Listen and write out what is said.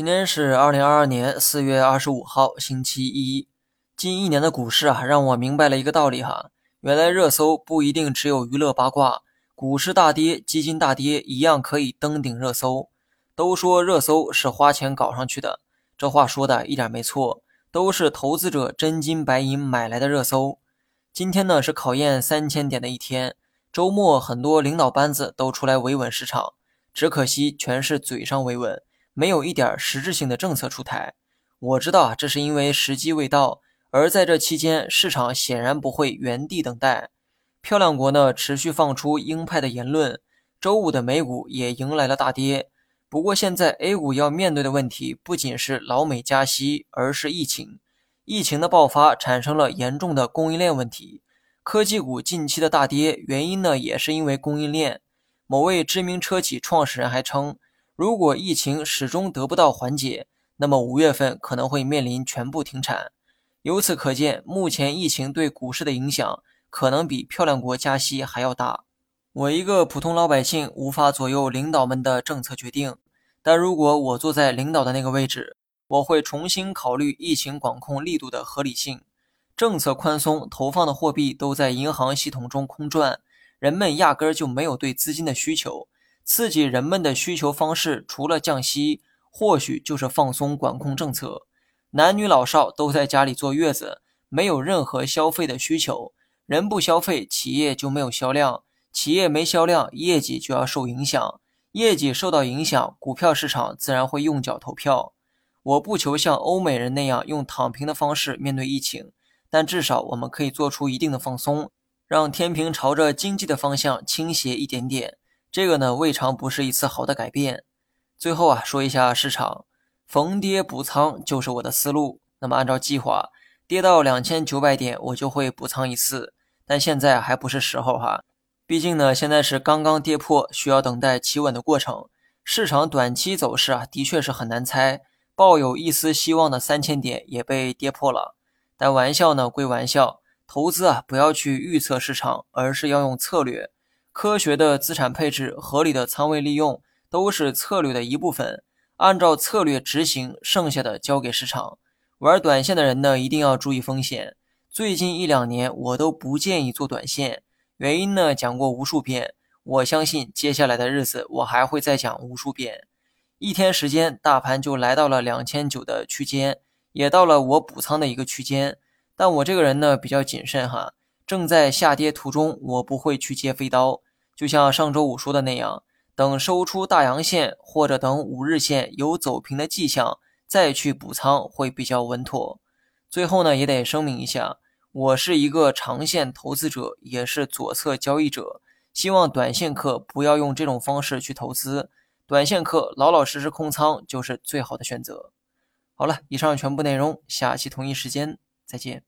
今天是二零二二年四月二十五号，星期一。近一年的股市啊，让我明白了一个道理哈，原来热搜不一定只有娱乐八卦，股市大跌、基金大跌一样可以登顶热搜。都说热搜是花钱搞上去的，这话说的一点没错，都是投资者真金白银买来的热搜。今天呢是考验三千点的一天，周末很多领导班子都出来维稳市场，只可惜全是嘴上维稳。没有一点实质性的政策出台，我知道啊，这是因为时机未到。而在这期间，市场显然不会原地等待。漂亮国呢，持续放出鹰派的言论，周五的美股也迎来了大跌。不过，现在 A 股要面对的问题不仅是老美加息，而是疫情。疫情的爆发产生了严重的供应链问题。科技股近期的大跌，原因呢，也是因为供应链。某位知名车企创始人还称。如果疫情始终得不到缓解，那么五月份可能会面临全部停产。由此可见，目前疫情对股市的影响可能比漂亮国加息还要大。我一个普通老百姓无法左右领导们的政策决定，但如果我坐在领导的那个位置，我会重新考虑疫情管控力度的合理性。政策宽松，投放的货币都在银行系统中空转，人们压根儿就没有对资金的需求。刺激人们的需求方式，除了降息，或许就是放松管控政策。男女老少都在家里坐月子，没有任何消费的需求。人不消费，企业就没有销量；企业没销量，业绩就要受影响。业绩受到影响，股票市场自然会用脚投票。我不求像欧美人那样用躺平的方式面对疫情，但至少我们可以做出一定的放松，让天平朝着经济的方向倾斜一点点。这个呢，未尝不是一次好的改变。最后啊，说一下市场，逢跌补仓就是我的思路。那么按照计划，跌到两千九百点，我就会补仓一次。但现在还不是时候哈，毕竟呢，现在是刚刚跌破，需要等待企稳的过程。市场短期走势啊，的确是很难猜。抱有一丝希望的三千点也被跌破了。但玩笑呢归玩笑，投资啊，不要去预测市场，而是要用策略。科学的资产配置、合理的仓位利用都是策略的一部分。按照策略执行，剩下的交给市场。玩短线的人呢，一定要注意风险。最近一两年，我都不建议做短线，原因呢讲过无数遍。我相信接下来的日子，我还会再讲无数遍。一天时间，大盘就来到了两千九的区间，也到了我补仓的一个区间。但我这个人呢，比较谨慎哈。正在下跌途中，我不会去接飞刀。就像上周五说的那样，等收出大阳线，或者等五日线有走平的迹象，再去补仓会比较稳妥。最后呢，也得声明一下，我是一个长线投资者，也是左侧交易者。希望短线客不要用这种方式去投资，短线客老老实实空仓就是最好的选择。好了，以上全部内容，下期同一时间再见。